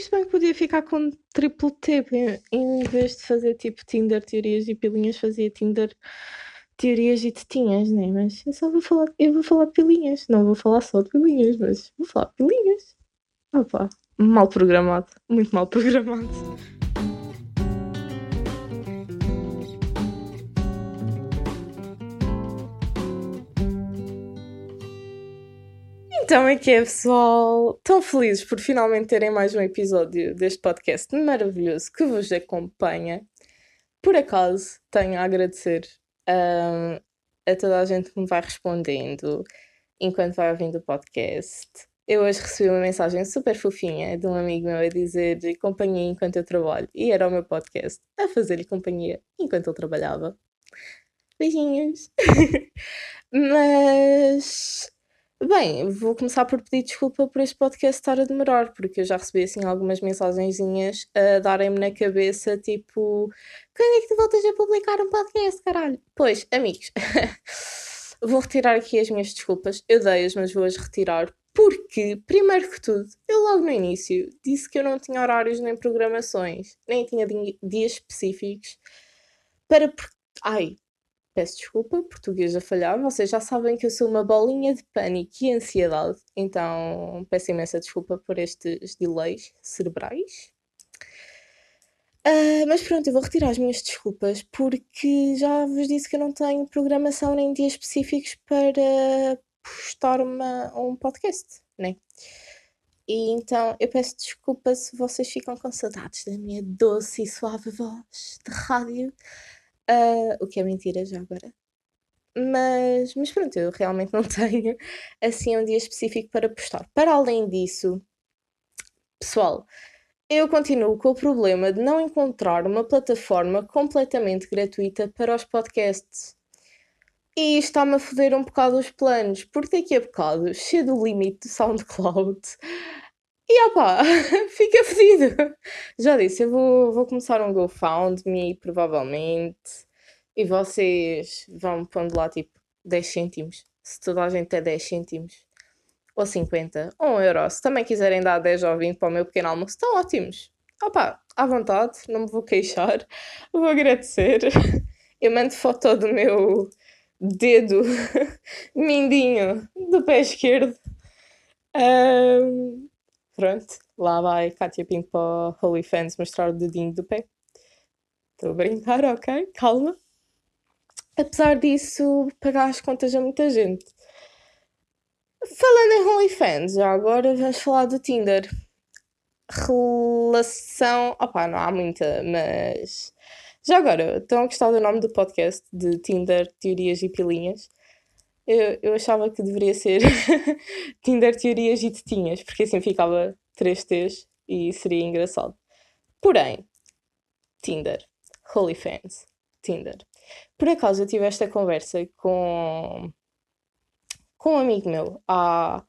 isto bem podia ficar com triplo T, em vez de fazer tipo Tinder, teorias e pilinhas, fazia Tinder, teorias e tetinhas, né? Mas eu só vou falar, eu vou falar pilinhas, não vou falar só de pilinhas, mas vou falar pilinhas. Opa, mal programado, muito mal programado. Então é que é, pessoal. Tão felizes por finalmente terem mais um episódio deste podcast maravilhoso que vos acompanha. Por acaso, tenho a agradecer um, a toda a gente que me vai respondendo enquanto vai ouvindo o podcast. Eu hoje recebi uma mensagem super fofinha de um amigo meu a dizer companhia enquanto eu trabalho. E era o meu podcast a fazer-lhe companhia enquanto ele trabalhava. Beijinhos! Mas Bem, vou começar por pedir desculpa por este podcast estar a demorar, porque eu já recebi assim algumas mensagenzinhas a darem-me na cabeça, tipo, quando é que tu voltas a publicar um podcast, caralho? Pois, amigos, vou retirar aqui as minhas desculpas, eu dei-as, mas vou-as retirar, porque, primeiro que tudo, eu logo no início disse que eu não tinha horários nem programações, nem tinha dias específicos para. Ai, Peço desculpa, português a falhar. Vocês já sabem que eu sou uma bolinha de pânico e ansiedade, então peço imensa desculpa por estes delays cerebrais. Uh, mas pronto, eu vou retirar as minhas desculpas porque já vos disse que eu não tenho programação nem dias específicos para postar uma, um podcast, né? E então eu peço desculpa se vocês ficam com saudades da minha doce e suave voz de rádio. Uh, o que é mentira já agora. Mas, mas pronto, eu realmente não tenho assim um dia específico para postar. Para além disso, pessoal, eu continuo com o problema de não encontrar uma plataforma completamente gratuita para os podcasts. E isto está-me a foder um bocado os planos, porque daqui a bocado chego do limite do SoundCloud e opá, fica fedido. Já disse, eu vou, vou começar um GoFundMe, provavelmente. E vocês vão pondo lá tipo 10 cêntimos. Se toda a gente é 10 cêntimos. Ou 50, ou 1 euro. Se também quiserem dar 10 ou 20 para o meu pequeno almoço, estão ótimos. Opá, à vontade, não me vou queixar. Vou agradecer. Eu mando foto do meu dedo mindinho do pé esquerdo. Um, Pronto, lá vai Katia Pinto para o mostrar o dedinho do pé. Estou a brincar, ok? Calma. Apesar disso, pagar as contas a muita gente. Falando em OnlyFans, já agora vamos falar do Tinder. Relação. Opá, não há muita, mas. Já agora, estão a gostar do nome do podcast de Tinder, Teorias e Pilinhas? Eu, eu achava que deveria ser Tinder Teorias e Tetinhas, porque assim ficava 3 T's e seria engraçado. Porém, Tinder, Holy Fans, Tinder. Por acaso eu tive esta conversa com, com um amigo meu há,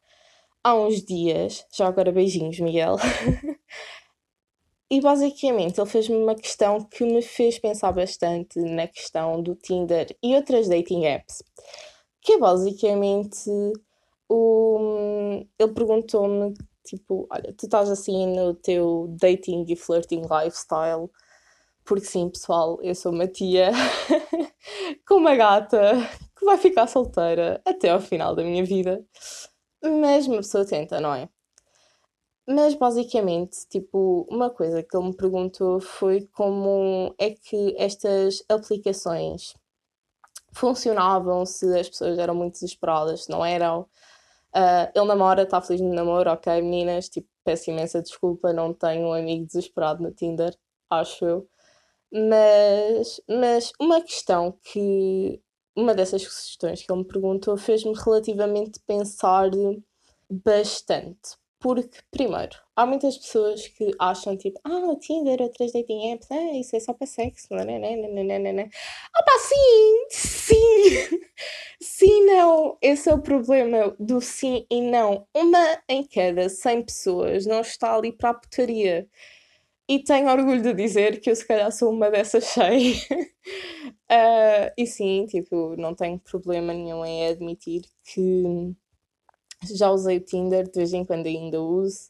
há uns dias, já agora beijinhos, Miguel. e basicamente ele fez-me uma questão que me fez pensar bastante na questão do Tinder e outras dating apps que é basicamente o. Ele perguntou-me, tipo, olha, tu estás assim no teu dating e flirting lifestyle. Porque sim, pessoal, eu sou uma tia com uma gata que vai ficar solteira até ao final da minha vida. Mas uma pessoa tenta, não é? Mas basicamente, tipo, uma coisa que ele me perguntou foi como é que estas aplicações funcionavam se as pessoas eram muito desesperadas, se não eram. Uh, ele namora, está feliz no namoro, ok, meninas, tipo, peço imensa desculpa, não tenho um amigo desesperado no Tinder, acho eu. Mas, mas uma questão que, uma dessas questões que ele me perguntou fez-me relativamente pensar bastante. Porque, primeiro, há muitas pessoas que acham tipo, ah, o Tinder, outras dating apps, ah, isso é só para sexo, não é? Ah, pá, sim, sim, sim, não. Esse é o problema do sim e não. Uma em cada 100 pessoas não está ali para a putaria. E tenho orgulho de dizer que eu, se calhar, sou uma dessas 100. uh, e sim, tipo, não tenho problema nenhum em admitir que já usei o Tinder, de vez em quando ainda uso,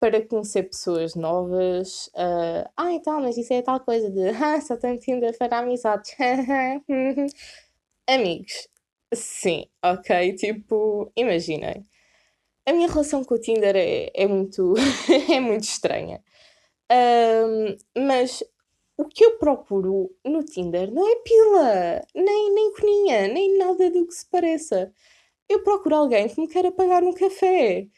para conhecer pessoas novas. Uh, ah, então, mas isso é tal coisa de ah, só tenho Tinder para amizades. Amigos, sim, ok? Tipo, imaginem. A minha relação com o Tinder é, é muito, é muito estranha. Um, mas o que eu procuro no Tinder não é pila, nem, nem coninha, nem nada do que se pareça. Eu procuro alguém que me queira pagar um café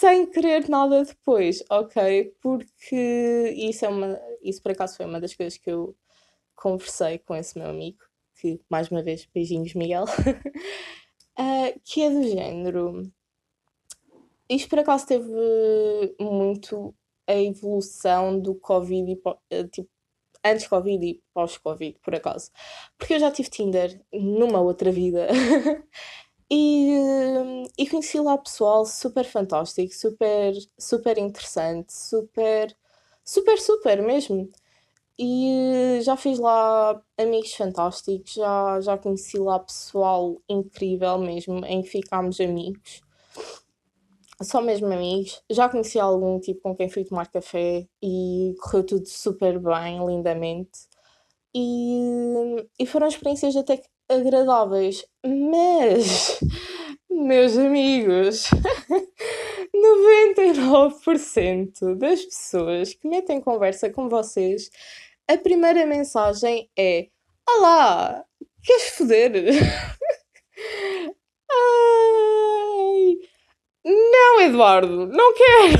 sem querer nada depois, ok? Porque isso é uma. Isso por acaso foi uma das coisas que eu conversei com esse meu amigo, que mais uma vez, beijinhos Miguel, uh, que é do género. Isto por acaso teve muito a evolução do Covid e eh, tipo, antes Covid e pós-Covid, por acaso. Porque eu já tive Tinder numa outra vida. e, e conheci lá pessoal super fantástico, super, super interessante, super, super, super mesmo. E já fiz lá amigos fantásticos, já, já conheci lá pessoal incrível mesmo, em que ficámos amigos só mesmo amigos. Já conheci algum tipo com quem fui tomar café e correu tudo super bem, lindamente. E, e foram experiências até agradáveis. Mas, meus amigos, 99% das pessoas que metem conversa com vocês, a primeira mensagem é: Olá, queres foder? Ai, não, Eduardo, não quero!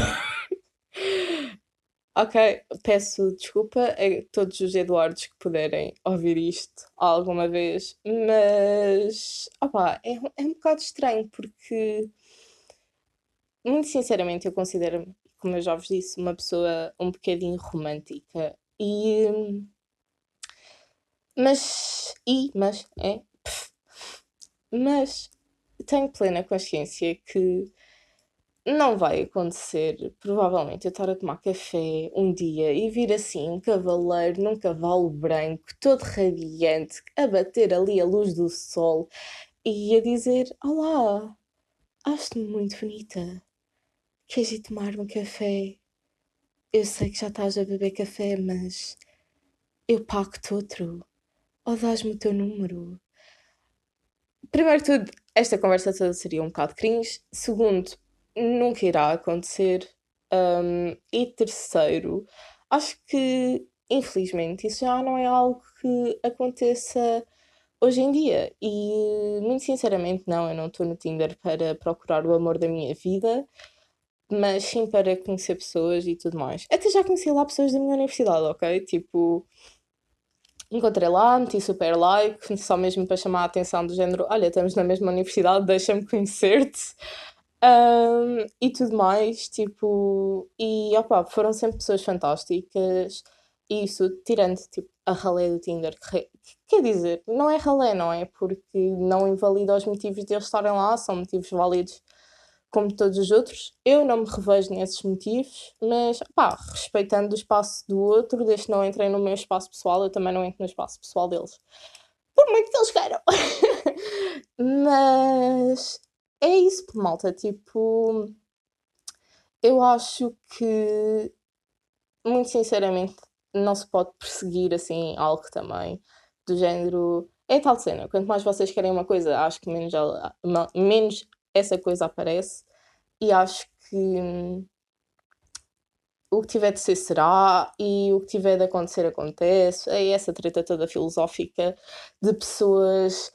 ok, peço desculpa a todos os Eduardos que puderem ouvir isto alguma vez, mas opa, é, é um bocado estranho porque, muito sinceramente, eu considero-me, como eu já vos disse, uma pessoa um bocadinho romântica e. Mas. E, mas, é. Mas tenho plena consciência que não vai acontecer, provavelmente, eu estar a tomar café um dia e vir assim um cavaleiro num cavalo branco, todo radiante, a bater ali a luz do sol e a dizer: Olá, acho-me muito bonita. Queres ir tomar um café? Eu sei que já estás a beber café, mas eu pago-te outro. Ou dás-me o teu número? Primeiro de tudo, esta conversa toda seria um bocado cringe. Segundo, nunca irá acontecer. Um, e terceiro, acho que infelizmente isso já não é algo que aconteça hoje em dia. E muito sinceramente, não, eu não estou no Tinder para procurar o amor da minha vida, mas sim para conhecer pessoas e tudo mais. Até já conheci lá pessoas da minha universidade, ok? Tipo, encontrei lá, meti super like, só mesmo para chamar a atenção do género: olha, estamos na mesma universidade, deixa-me conhecer-te. Um, e tudo mais, tipo, e opa, foram sempre pessoas fantásticas. E isso, tirando tipo, a ralé do Tinder, que, quer dizer, não é ralé, não é? Porque não invalida os motivos de eles estarem lá, são motivos válidos como todos os outros. Eu não me revejo nesses motivos, mas pá, respeitando o espaço do outro, desde que não entrem no meu espaço pessoal, eu também não entro no espaço pessoal deles. Por muito que eles queiram. mas é isso, malta. Tipo, eu acho que, muito sinceramente, não se pode perseguir assim algo também do género. É tal cena. Quanto mais vocês querem uma coisa, acho que menos, ela, menos essa coisa aparece. E acho que hum, o que tiver de ser será e o que tiver de acontecer acontece. É essa treta toda filosófica de pessoas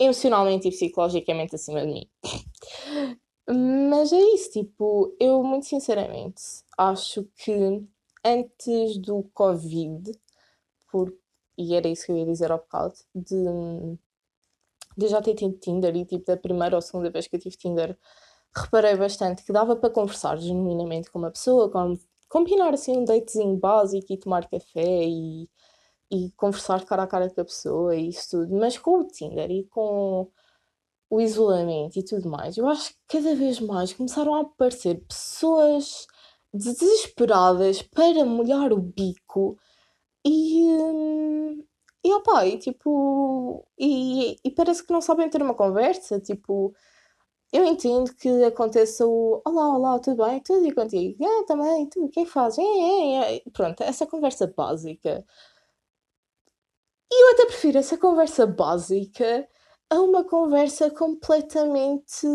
emocionalmente e psicologicamente acima de mim. Mas é isso, tipo, eu muito sinceramente acho que antes do Covid, por, e era isso que eu ia dizer ao bocado, de, de já ter tido Tinder e tipo da primeira ou segunda vez que eu tive Tinder, reparei bastante que dava para conversar genuinamente com uma pessoa, com, combinar assim um datezinho básico e tomar café e e conversar cara a cara com a pessoa e isso tudo, mas com o Tinder e com o isolamento e tudo mais, eu acho que cada vez mais começaram a aparecer pessoas desesperadas para molhar o bico e. Hum, e opa, e tipo. E, e parece que não sabem ter uma conversa, tipo. eu entendo que aconteça o Olá, olá, tudo bem? Tudo e contigo? Ah, também, tudo, o que é que fazes? É, é, é. Pronto, essa conversa básica. E eu até prefiro essa conversa básica a uma conversa completamente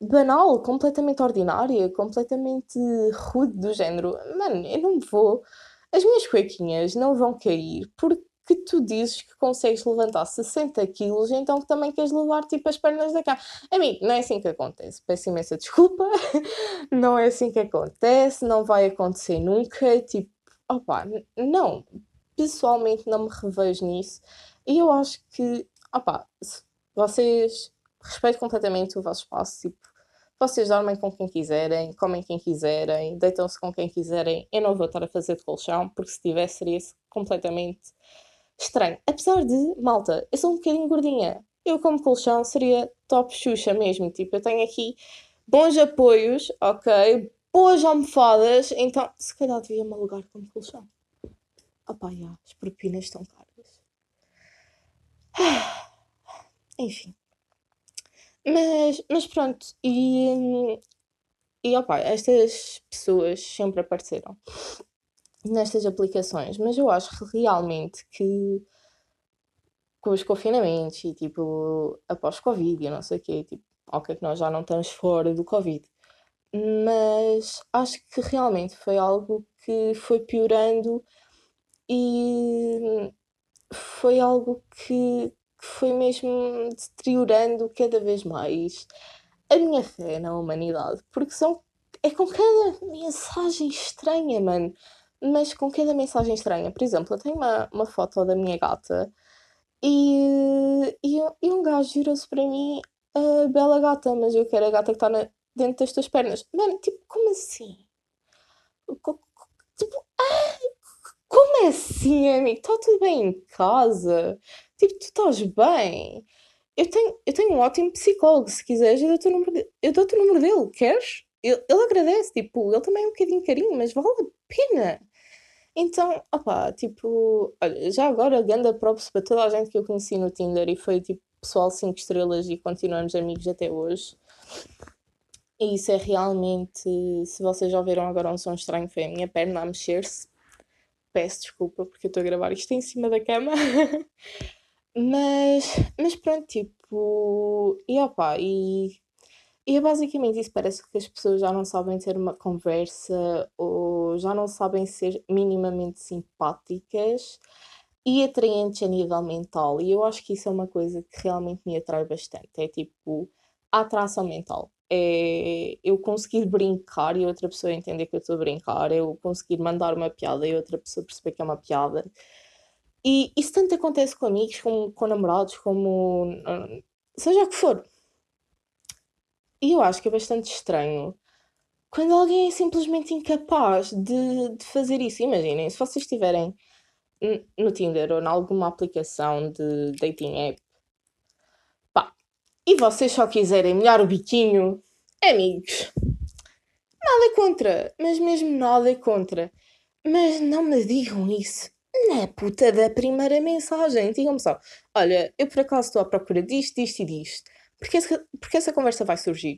banal, completamente ordinária, completamente rude do género. Mano, eu não vou. As minhas cuequinhas não vão cair porque tu dizes que consegues levantar 60 quilos, então também queres levar tipo as pernas da cama. Amigo, não é assim que acontece. Peço imensa desculpa. não é assim que acontece, não vai acontecer nunca. Tipo, opá, não. Pessoalmente não me revejo nisso. E eu acho que, opá, vocês respeito completamente o vosso espaço, tipo, vocês dormem com quem quiserem, comem quem quiserem, deitam-se com quem quiserem. Eu não vou estar a fazer de colchão, porque se tivesse seria completamente estranho. Apesar de, malta, eu sou um bocadinho gordinha. Eu, como colchão, seria top Xuxa mesmo. Tipo, eu tenho aqui bons apoios, ok? Boas almofadas, então se calhar devia-me alugar como colchão. Opá, já, as propinas estão caras. Enfim. Mas, mas pronto, e, e opa, estas pessoas sempre apareceram nestas aplicações, mas eu acho realmente que com os confinamentos e tipo após Covid e não sei o quê, tipo, ok que nós já não estamos fora do Covid, mas acho que realmente foi algo que foi piorando e foi algo que, que foi mesmo deteriorando cada vez mais a minha fé na humanidade, porque são é com cada mensagem estranha, mano. Mas com cada mensagem estranha. Por exemplo, eu tenho uma, uma foto da minha gata e, e, e um gajo virou-se para mim a bela gata, mas eu quero a gata que está dentro das tuas pernas. Mano, tipo, como assim? Tipo, ah, como é assim, amigo? Está tudo bem em casa? Tipo, tu estás bem? Eu tenho, eu tenho um ótimo psicólogo, se quiseres, eu dou-te o número, eu dou-te o número dele, queres? Ele, ele agradece, tipo, ele também é um bocadinho carinho, mas vale a pena. Então, opá, tipo, olha, já agora, ganda props para toda a gente que eu conheci no Tinder e foi tipo pessoal 5 estrelas e continuamos amigos até hoje. E isso é realmente, se vocês já ouviram agora um som estranho, foi a minha perna a mexer-se. Peço desculpa porque eu estou a gravar isto em cima da cama. mas, mas pronto, tipo, e opá, e e é basicamente isso, parece que as pessoas já não sabem ter uma conversa ou já não sabem ser minimamente simpáticas e atraentes a nível mental. E eu acho que isso é uma coisa que realmente me atrai bastante. É tipo a atração mental. É eu conseguir brincar e outra pessoa entender que eu estou a brincar, eu conseguir mandar uma piada e outra pessoa perceber que é uma piada. E isso tanto acontece com amigos, como com namorados, como hum, seja o que for. E eu acho que é bastante estranho quando alguém é simplesmente incapaz de, de fazer isso. Imaginem, se vocês estiverem no Tinder ou em alguma aplicação de dating app, e vocês só quiserem molhar o biquinho, amigos, nada contra, mas mesmo nada contra. Mas não me digam isso na puta da primeira mensagem. Digam-me só: olha, eu por acaso estou à procura disto, disto e disto porque porque essa conversa vai surgir.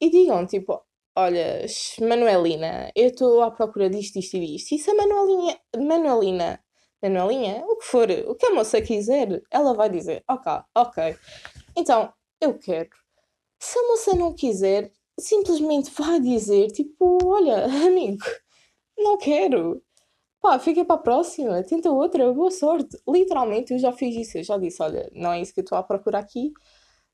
E digam, tipo, olha, Manuelina, eu estou à procura disto, disto e disto. E se a Manuelinha, Manuelina, Manuelinha, o que for, o que a moça quiser, ela vai dizer, ok, ok. Então, eu quero. Se a moça não quiser, simplesmente vai dizer, tipo, olha, amigo, não quero. Pá, fica para a próxima, tenta outra, boa sorte. Literalmente, eu já fiz isso, eu já disse, olha, não é isso que eu estou à procura aqui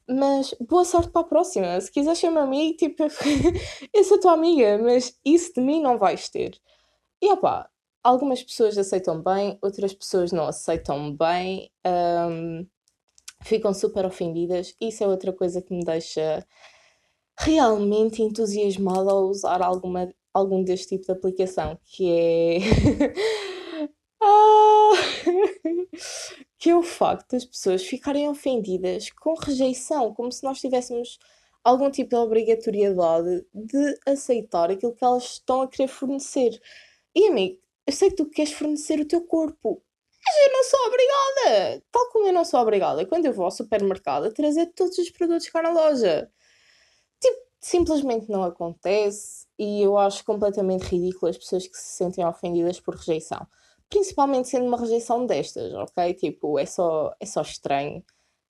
mas boa sorte para a próxima. Se quiseres ser meu amigo, tipo, eu sou tua amiga, mas isso de mim não vais ter. E opá, algumas pessoas aceitam bem, outras pessoas não aceitam bem, um, ficam super ofendidas. Isso é outra coisa que me deixa realmente entusiasmada ao usar alguma, algum deste tipo de aplicação, que é. ah! que é o facto das pessoas ficarem ofendidas com rejeição, como se nós tivéssemos algum tipo de obrigatoriedade de aceitar aquilo que elas estão a querer fornecer. E amigo, eu sei que tu queres fornecer o teu corpo, mas eu não sou obrigada. Tal como eu não sou obrigada quando eu vou ao supermercado a trazer todos os produtos cá na loja. simplesmente não acontece e eu acho completamente ridículo as pessoas que se sentem ofendidas por rejeição. Principalmente sendo uma rejeição destas, ok? Tipo, é só, é só estranho,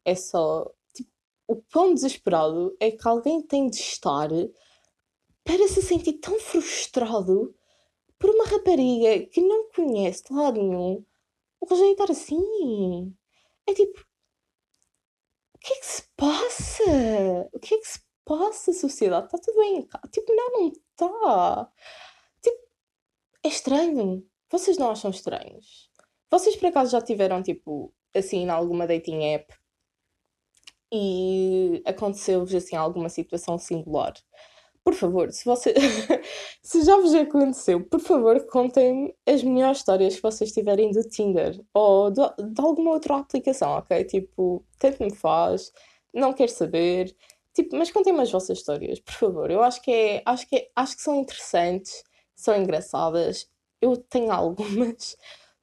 é só. Tipo, o quão desesperado é que alguém tem de estar para se sentir tão frustrado por uma rapariga que não conhece de lado nenhum o rejeitar assim. É tipo. O que é que se passa? O que é que se passa, sociedade? Está tudo bem? Tipo, não, não está. Tipo, é estranho. Vocês não acham estranhos? Vocês por acaso já tiveram, tipo, assim, em alguma dating app e aconteceu-vos, assim, alguma situação singular? Por favor, se você se já vos aconteceu, por favor, contem-me as melhores histórias que vocês tiverem do Tinder ou de, de alguma outra aplicação, ok? Tipo, tanto me faz, não quero saber. Tipo, mas contem-me as vossas histórias, por favor. Eu acho que é, acho que é, acho que são interessantes, são engraçadas. Eu tenho algumas,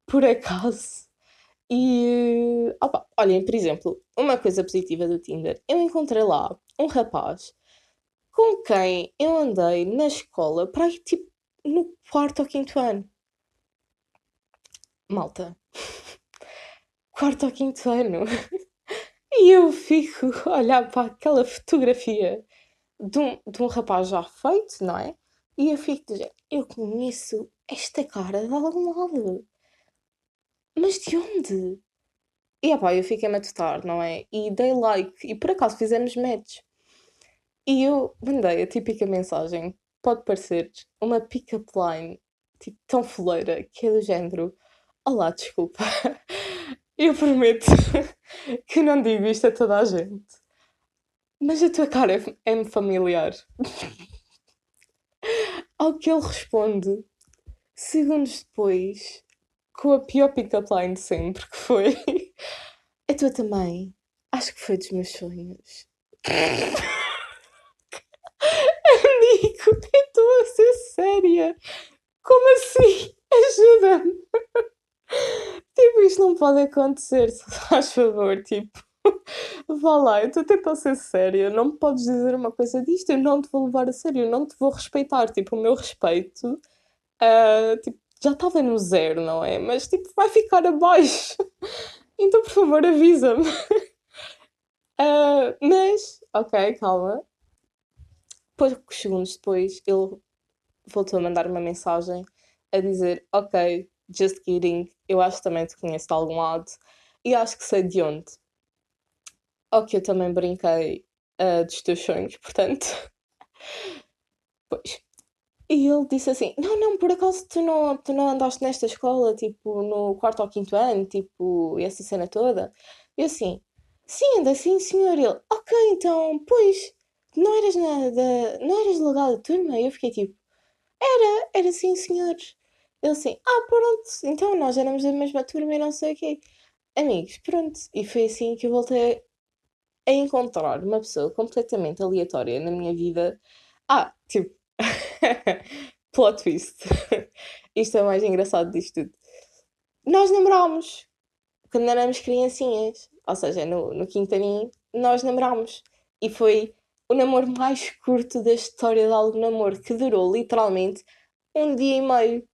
por acaso. E opa, olhem, por exemplo, uma coisa positiva do Tinder, eu encontrei lá um rapaz com quem eu andei na escola para ir tipo no quarto ou quinto ano. Malta. quarto ou quinto ano. e eu fico a olhar para aquela fotografia de um, de um rapaz já feito, não é? E eu fico dizer, eu conheço esta cara de algum lado. Mas de onde? E pá, eu fiquei a matutar, não é? E dei like, e por acaso fizemos match. E eu mandei a típica mensagem, pode parecer uma pick-up line, tipo, tão foleira, que é do género: Olá, desculpa, eu prometo que não digo isto a toda a gente, mas a tua cara é-me familiar. Ao que ele responde, segundos depois, com a pior pick-up line de sempre, que foi: A tua também, acho que foi dos meus sonhos. Estou ser séria. Como assim? Ajuda-me. Tipo, isto não pode acontecer, se faz favor, tipo. Vá lá, eu estou a ser séria. Não me podes dizer uma coisa disto, eu não te vou levar a sério, eu não te vou respeitar. Tipo, o meu respeito uh, tipo, já estava no zero, não é? Mas tipo, vai ficar abaixo. Então, por favor, avisa-me. Uh, mas, ok, calma poucos segundos depois, ele voltou a mandar uma mensagem a dizer: Ok, just kidding, eu acho que também te conheço de algum lado e acho que sei de onde. Ok, eu também brinquei uh, dos teus sonhos, portanto. pois. E ele disse assim: Não, não, por acaso tu não, tu não andaste nesta escola, tipo, no quarto ou quinto ano, tipo, essa cena toda? E assim: Sim, andei sim, senhor. Ele: Ok, então, pois não eras na, da, não eras delegado da turma? E eu fiquei tipo, era, era sim, senhor. Ele assim, ah, pronto, então nós éramos da mesma turma e não sei o quê. Amigos, pronto. E foi assim que eu voltei a encontrar uma pessoa completamente aleatória na minha vida. Ah, tipo, plot twist. Isto é o mais engraçado disto tudo. Nós namorámos quando éramos criancinhas, ou seja, no, no quinto aninho, nós namorámos. E foi o namoro mais curto da história de algum namoro, que durou literalmente um dia e meio.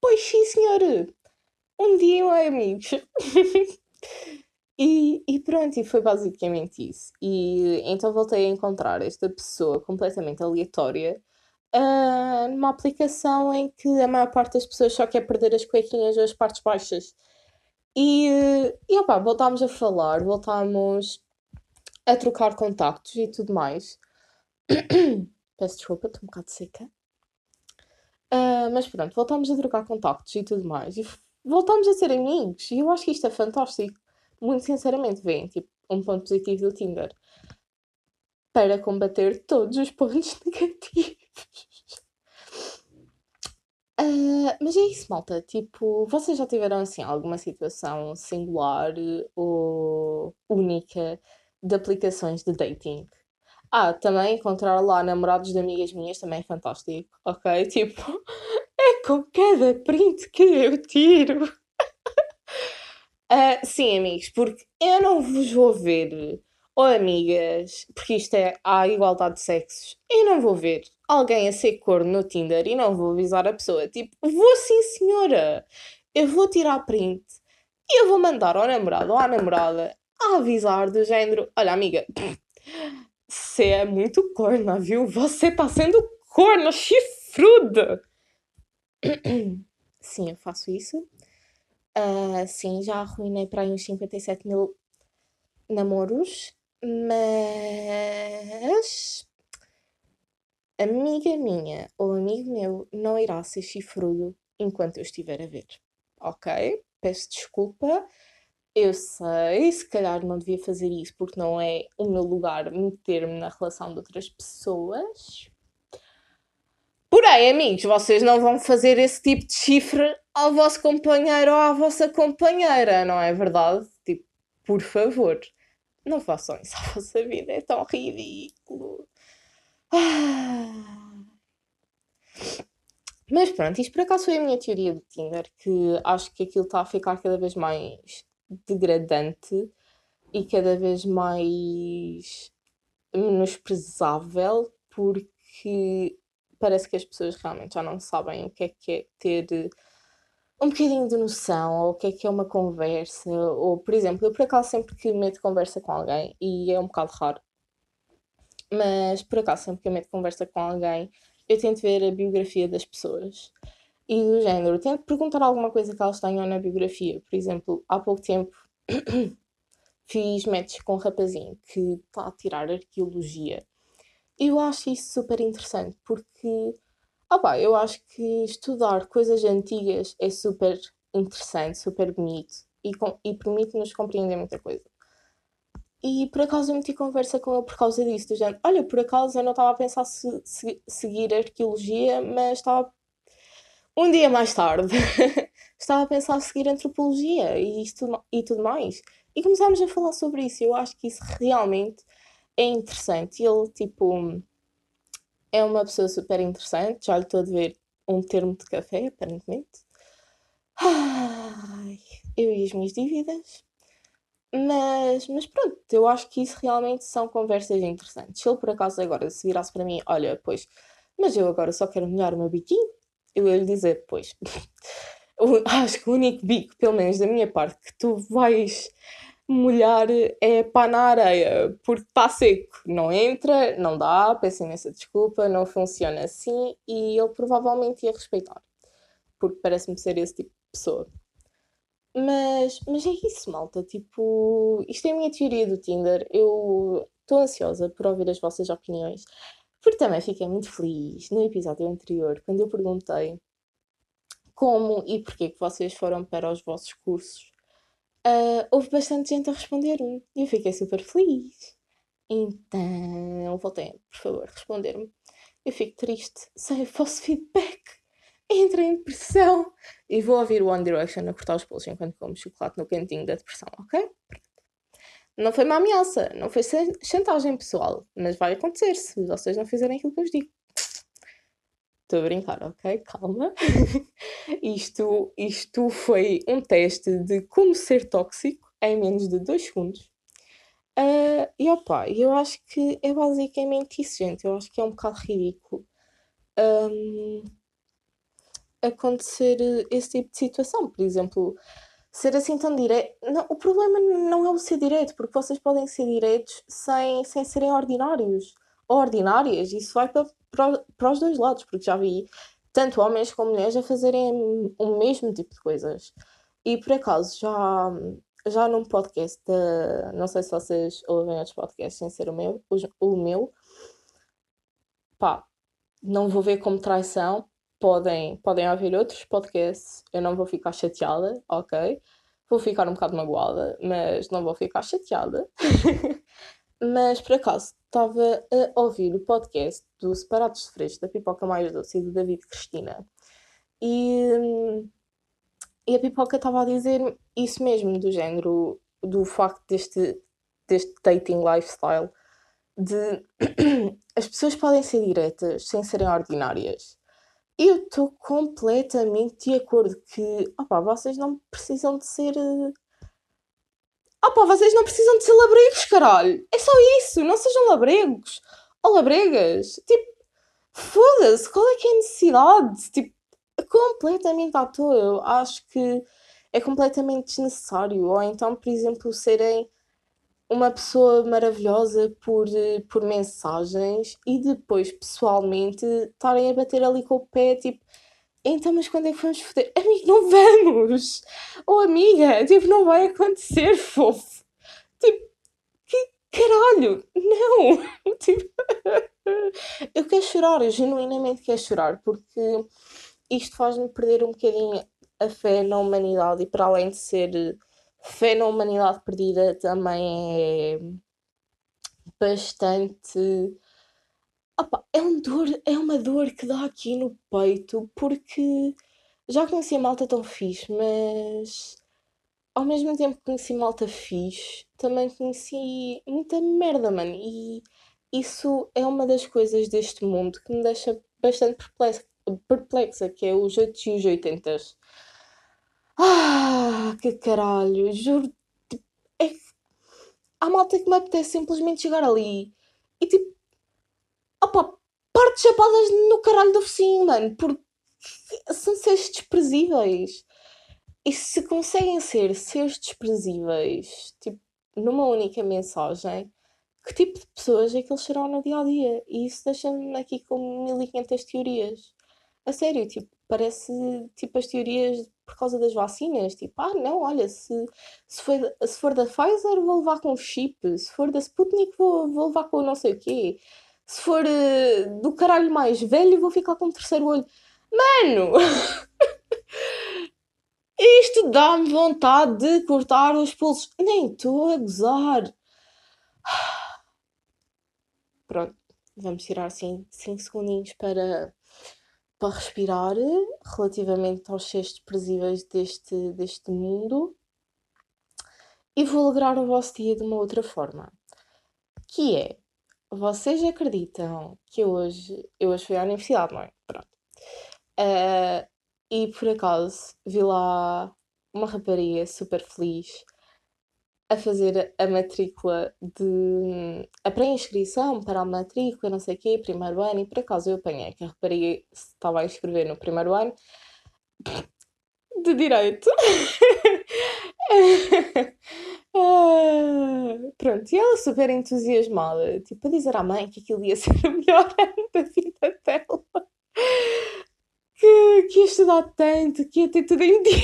Pois sim, senhor! Um dia e meio, amigos. e, e pronto, e foi basicamente isso. E então voltei a encontrar esta pessoa completamente aleatória uh, numa aplicação em que a maior parte das pessoas só quer perder as cuequinhas ou as partes baixas. E, e opa, voltámos a falar, voltámos a trocar contactos e tudo mais. Peço desculpa, estou um bocado seca. Uh, mas pronto, voltámos a trocar contactos e tudo mais. E voltámos a ser amigos. E eu acho que isto é fantástico. Muito sinceramente, vem tipo um ponto positivo do Tinder para combater todos os pontos negativos. Uh, mas é isso, malta. Tipo, vocês já tiveram assim alguma situação singular ou única de aplicações de dating. Ah, também encontrar lá namorados de amigas minhas também é fantástico, ok? Tipo, é com cada print que eu tiro. uh, sim, amigos, porque eu não vos vou ver oh amigas, porque isto é a igualdade de sexos, eu não vou ver alguém a ser corno no Tinder e não vou avisar a pessoa. Tipo, vou sim, senhora. Eu vou tirar print e eu vou mandar ao namorado ou à namorada a avisar do género: Olha, amiga, você é muito corna, viu? Você está sendo corna, chifruda. Sim, eu faço isso. Uh, sim, já arruinei para aí uns 57 mil namoros, mas amiga minha ou amigo meu não irá ser chifrudo enquanto eu estiver a ver. Ok? Peço desculpa. Eu sei, se calhar não devia fazer isso porque não é o meu lugar meter-me na relação de outras pessoas. Porém, amigos, vocês não vão fazer esse tipo de chifre ao vosso companheiro ou à vossa companheira, não é verdade? Tipo, por favor, não façam isso à vossa vida, é tão ridículo. Mas pronto, isto por acaso foi a minha teoria do Tinder, que acho que aquilo está a ficar cada vez mais degradante e cada vez mais menosprezável, porque parece que as pessoas realmente já não sabem o que é que é ter um bocadinho de noção, ou o que é que é uma conversa, ou por exemplo, eu por acaso sempre que meto conversa com alguém, e é um bocado raro, mas por acaso sempre que meto conversa com alguém, eu tento ver a biografia das pessoas. E do género, tento perguntar alguma coisa que elas tenham na biografia. Por exemplo, há pouco tempo fiz match com um rapazinho que está a tirar arqueologia. Eu acho isso super interessante porque opa, eu acho que estudar coisas antigas é super interessante, super bonito e, e permite-nos compreender muita coisa. E por acaso eu meti conversa com ele por causa disso, do género, olha, por acaso eu não estava a pensar se, se, seguir arqueologia, mas estava um dia mais tarde estava a pensar em seguir antropologia e, isto, e tudo mais. E começámos a falar sobre isso. Eu acho que isso realmente é interessante. Ele, tipo, é uma pessoa super interessante. Já lhe estou a ver um termo de café, aparentemente. Ai, eu e as minhas dívidas. Mas, mas pronto, eu acho que isso realmente são conversas interessantes. Se ele por acaso agora se virasse para mim, olha, pois, mas eu agora só quero molhar o meu biquinho, eu ia lhe dizer, pois, acho que o único bico, pelo menos da minha parte, que tu vais molhar é pá na areia, porque está seco, não entra, não dá, peço imensa desculpa, não funciona assim e ele provavelmente ia respeitar, porque parece-me ser esse tipo de pessoa. Mas, mas é isso, malta. Tipo, isto é a minha teoria do Tinder. Eu estou ansiosa por ouvir as vossas opiniões, porque também fiquei muito feliz no episódio anterior, quando eu perguntei como e porquê que vocês foram para os vossos cursos. Uh, houve bastante gente a responder-me e eu fiquei super feliz. Então, voltem, por favor, responder-me. Eu fico triste sem o vosso feedback. Entrei em depressão e vou ouvir One Direction a cortar os polos enquanto como chocolate no cantinho da depressão, ok? Não foi uma ameaça, não foi chantagem pessoal, mas vai acontecer se vocês não fizerem aquilo que eu vos digo. Estou a brincar, ok? Calma. isto, isto foi um teste de como ser tóxico em menos de 2 segundos. Uh, e opa, eu acho que é basicamente isso, gente. Eu acho que é um bocado ridículo um, acontecer esse tipo de situação. Por exemplo, ser assim tão direto. Não, o problema não é o ser direto, porque vocês podem ser diretos sem, sem serem ordinários ou ordinárias. Isso vai para para, para os dois lados, porque já vi tanto homens como mulheres a fazerem o mesmo tipo de coisas. E por acaso, já, já num podcast, de, não sei se vocês ouvem outros podcasts sem ser o meu, o, o meu, pá, não vou ver como traição. Podem, podem ouvir outros podcasts, eu não vou ficar chateada, ok? Vou ficar um bocado magoada, mas não vou ficar chateada. mas por acaso, estava a ouvir o podcast do Separados de Freixo, da Pipoca Mais Doce e do David Cristina. E, e a Pipoca estava a dizer isso mesmo, do género, do facto deste, deste dating lifestyle, de as pessoas podem ser diretas sem serem ordinárias. Eu estou completamente de acordo que opa, vocês não precisam de ser Ah pá, vocês não precisam de ser labregos, caralho. É só isso, não sejam labregos. Ou labregas. Tipo, foda-se, qual é que é a necessidade? Tipo, completamente à toa. Eu acho que é completamente desnecessário. Ou então, por exemplo, serem uma pessoa maravilhosa por, por mensagens e depois pessoalmente estarem a bater ali com o pé, tipo, então, mas quando é que vamos foder? Amigo, não vamos! Ou amiga, tipo, não vai acontecer, fofo. Tipo, que caralho! Não! Tipo, eu quero chorar, eu genuinamente quero chorar, porque isto faz-me perder um bocadinho a fé na humanidade e para além de ser fé na humanidade perdida também é bastante Opa, é um dor, é uma dor que dá aqui no peito porque já conheci a malta tão fixe, mas ao mesmo tempo que conheci malta fixe, também conheci muita merda, mano. E isso é uma das coisas deste mundo que me deixa bastante perplexa, perplexa que é os 8 e os 80. Ah, que caralho, juro. Tipo, é há malta que me apetece simplesmente chegar ali e tipo Opa, parte chapadas no caralho do focinho, mano, porque são seres desprezíveis. E se conseguem ser seres desprezíveis, tipo, numa única mensagem, que tipo de pessoas é que eles serão no dia a dia? E isso deixa-me aqui com 1500 teorias. A sério, tipo, parece tipo as teorias por causa das vacinas. Tipo, ah, não, olha, se, se, for, se for da Pfizer vou levar com chip, se for da Sputnik vou, vou levar com não sei o quê se for uh, do caralho mais velho, vou ficar com o terceiro olho. Mano! Isto dá-me vontade de cortar os pulsos. Nem estou a gozar. Pronto, vamos tirar assim 5 segundinhos para, para respirar relativamente aos seres desprezíveis deste, deste mundo. E vou alegrar o vosso dia de uma outra forma. Que é, vocês acreditam que hoje, eu hoje fui à universidade, não é? Pronto. Uh, e por acaso vi lá uma rapariga super feliz a fazer a matrícula de. a pré-inscrição para a matrícula, não sei o quê, primeiro ano, e por acaso eu apanhei que a rapariga estava a inscrever no primeiro ano de Direito. Pronto, e ela super entusiasmada, tipo, a dizer à mãe que aquilo ia ser o melhor ano da vida dela. Que, que ia estudar tanto, que ia ter tudo em dia.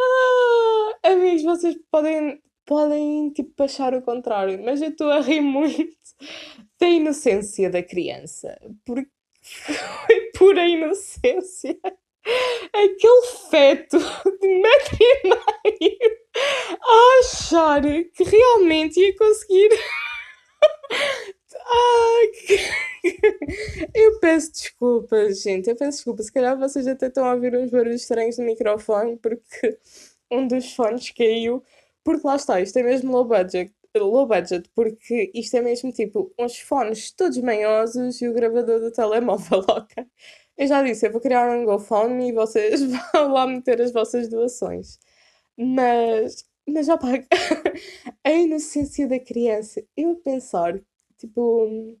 Ah, amigos, vocês podem, podem tipo, achar o contrário, mas eu estou a rir muito da inocência da criança, porque foi pura inocência aquele feto de metro e meio a achar que realmente ia conseguir. Eu peço desculpas, gente. Eu peço desculpas. Se calhar vocês até estão a ouvir uns barulhos estranhos no microfone porque um dos fones caiu. Porque lá está, isto é mesmo low budget. Low budget, porque isto é mesmo tipo uns fones todos manhosos e o gravador do telemóvel, ok? Eu já disse, eu vou criar um GoFundMe e vocês vão lá meter as vossas doações. Mas, mas paga. a inocência da criança. Eu pensar, tipo,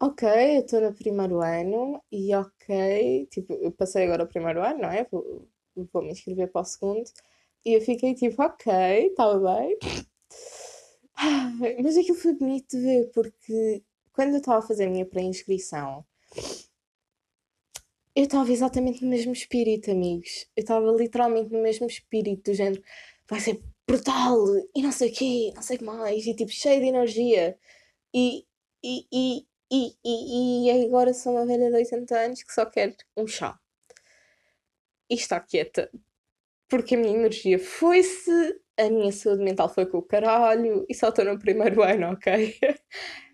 ok, eu estou no primeiro ano e ok, tipo, eu passei agora o primeiro ano, não é? Vou me inscrever para o segundo. E eu fiquei tipo, ok, estava bem. Mas aquilo foi bonito de ver, porque quando eu estava a fazer a minha pré-inscrição, eu estava exatamente no mesmo espírito, amigos. Eu estava literalmente no mesmo espírito, do género, vai ser brutal e não sei o quê, não sei mais, e tipo, cheio de energia. E, e, e, e, e, e agora sou uma velha de 80 anos que só quer um chá. E está quieta. Porque a minha energia foi-se, a minha saúde mental foi com o caralho, e só estou no primeiro ano, ok?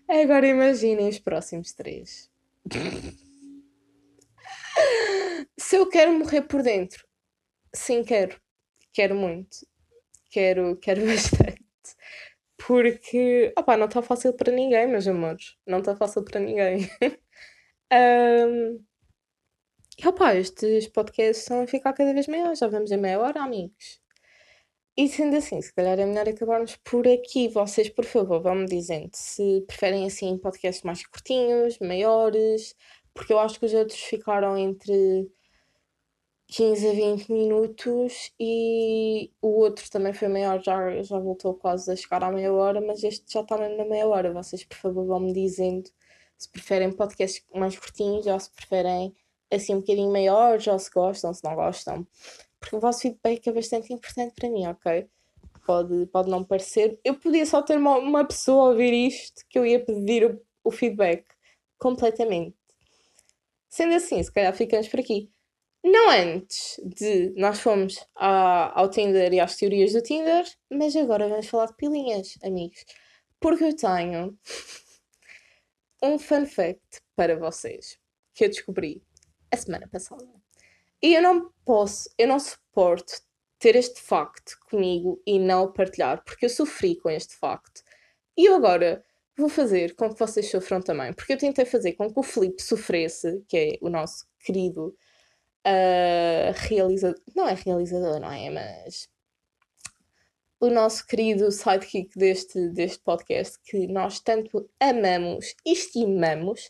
Agora imaginem os próximos três. Se eu quero morrer por dentro, sim, quero. Quero muito. Quero, quero bastante. Porque, opá, não está fácil para ninguém, meus amores. Não está fácil para ninguém. um, e opá, estes podcasts estão a ficar cada vez maiores. Já vamos em meia hora, amigos. E sendo assim, se calhar é melhor acabarmos por aqui. Vocês, por favor, vão-me dizendo se preferem assim podcasts mais curtinhos, maiores, porque eu acho que os outros ficaram entre 15 a 20 minutos e o outro também foi maior, já, já voltou quase a chegar à meia hora, mas este já está na meia hora. Vocês, por favor, vão-me dizendo se preferem podcasts mais curtinhos ou se preferem assim um bocadinho maiores ou se gostam, se não gostam. Porque o vosso feedback é bastante importante para mim, ok? Pode, pode não parecer. Eu podia só ter uma, uma pessoa a ouvir isto que eu ia pedir o, o feedback completamente. Sendo assim, se calhar ficamos por aqui. Não antes de nós fomos a, ao Tinder e às teorias do Tinder, mas agora vamos falar de pilinhas, amigos. Porque eu tenho um fun fact para vocês que eu descobri semana passada. E eu não posso, eu não suporto ter este facto comigo e não partilhar, porque eu sofri com este facto. E eu agora vou fazer com que vocês sofram também, porque eu tentei fazer com que o Felipe sofresse, que é o nosso querido uh, realizador, não é realizador, não é? Mas o nosso querido sidekick deste, deste podcast, que nós tanto amamos estimamos.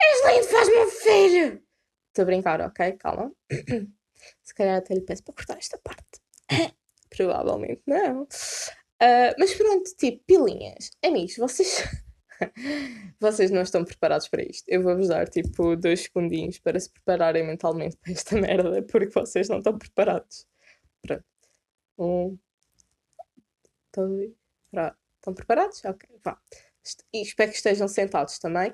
És lindo, faz-me um filho! Estou a brincar, ok? Calma. Se calhar até lhe peço para cortar esta parte. Provavelmente não. Uh, mas pronto, tipo, pilinhas. Amigos, vocês. vocês não estão preparados para isto. Eu vou-vos dar tipo dois segundinhos para se prepararem mentalmente para esta merda, porque vocês não estão preparados. Pronto. Um. Estão preparados? Ok, vá. E espero que estejam sentados também.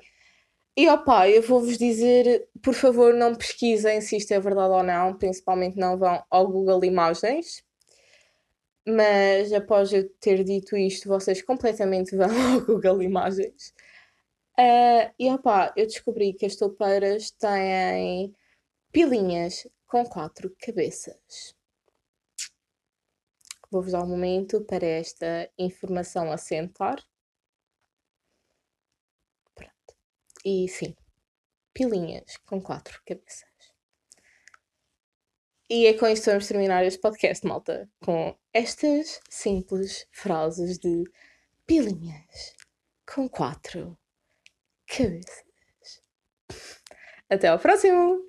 E opá, eu vou-vos dizer, por favor, não pesquisem se isto é verdade ou não, principalmente não vão ao Google Imagens. Mas após eu ter dito isto, vocês completamente vão ao Google Imagens. Uh, e opá, eu descobri que as toupeiras têm pilinhas com quatro cabeças. Vou-vos dar um momento para esta informação assentar. E sim, pilinhas com quatro cabeças. E é com isto que vamos terminar este podcast, malta. Com estas simples frases de pilinhas com quatro cabeças. Até ao próximo!